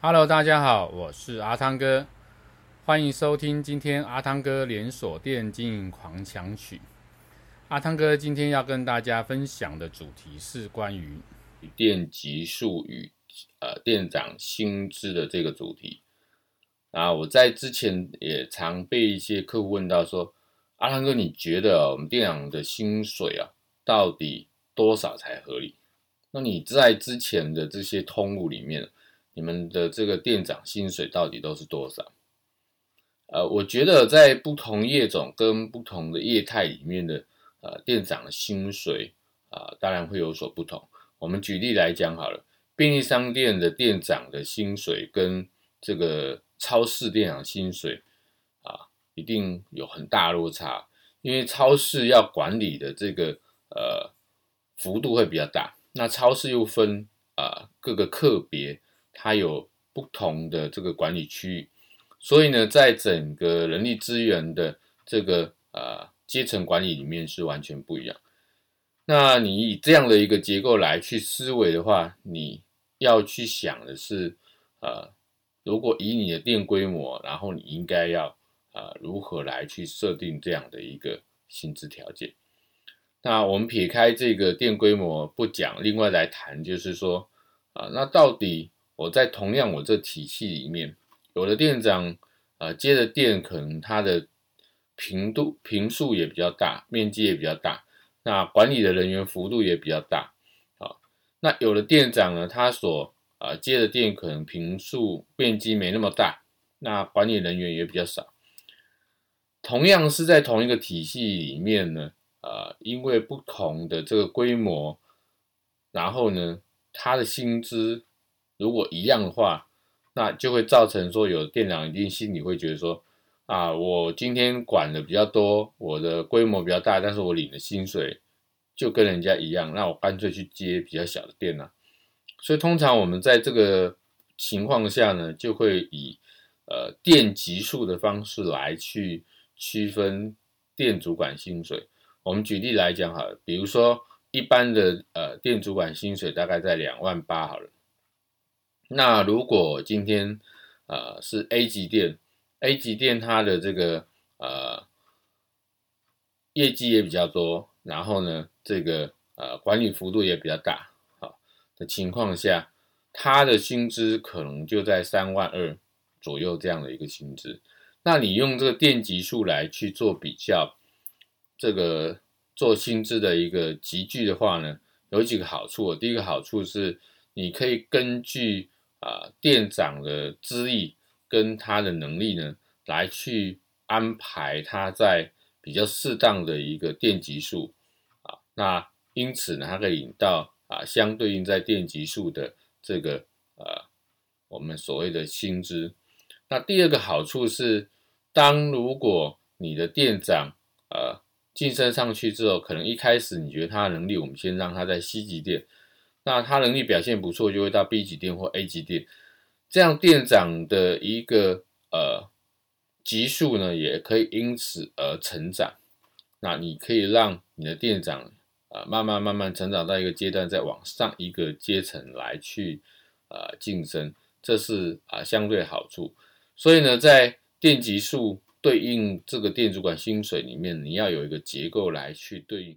Hello，大家好，我是阿汤哥，欢迎收听今天阿汤哥连锁店经营狂想曲。阿汤哥今天要跟大家分享的主题是关于店级数与呃店长薪资的这个主题。啊，我在之前也常被一些客户问到说，阿汤哥，你觉得我们店长的薪水啊，到底多少才合理？那你在之前的这些通路里面，你们的这个店长薪水到底都是多少？呃，我觉得在不同业种跟不同的业态里面的呃店长的薪水啊，当然会有所不同。我们举例来讲好了，便利商店的店长的薪水跟这个超市店长薪水啊，一定有很大落差，因为超市要管理的这个呃幅度会比较大，那超市又分啊各个个别。它有不同的这个管理区域，所以呢，在整个人力资源的这个呃阶层管理里面是完全不一样。那你以这样的一个结构来去思维的话，你要去想的是，呃，如果以你的店规模，然后你应该要呃如何来去设定这样的一个薪资条件？那我们撇开这个店规模不讲，另外来谈就是说，啊、那到底？我在同样我这体系里面，有的店长，呃，接的店可能他的频度频数也比较大，面积也比较大，那管理的人员幅度也比较大，啊，那有的店长呢，他所呃接的店可能频数面积没那么大，那管理人员也比较少。同样是在同一个体系里面呢，呃，因为不同的这个规模，然后呢，他的薪资。如果一样的话，那就会造成说，有店长一定心里会觉得说，啊，我今天管的比较多，我的规模比较大，但是我领的薪水就跟人家一样，那我干脆去接比较小的店呢。所以通常我们在这个情况下呢，就会以呃店级数的方式来去区分店主管薪水。我们举例来讲好了，比如说一般的呃店主管薪水大概在两万八好了。那如果今天，呃，是 A 级店，A 级店它的这个呃业绩也比较多，然后呢，这个呃管理幅度也比较大，好的情况下，它的薪资可能就在三万二左右这样的一个薪资。那你用这个店级数来去做比较，这个做薪资的一个集聚的话呢，有几个好处。第一个好处是你可以根据啊，店长的资历跟他的能力呢，来去安排他在比较适当的一个店级数啊，那因此呢，他可以引到啊相对应在店级数的这个呃我们所谓的薪资。那第二个好处是，当如果你的店长呃晋升上去之后，可能一开始你觉得他的能力，我们先让他在 C 级店。那他能力表现不错，就会到 B 级店或 A 级店，这样店长的一个呃级数呢，也可以因此而成长。那你可以让你的店长啊、呃、慢慢慢慢成长到一个阶段，再往上一个阶层来去呃晋升，这是啊、相对好处。所以呢，在店级数对应这个店主管薪水里面，你要有一个结构来去对应。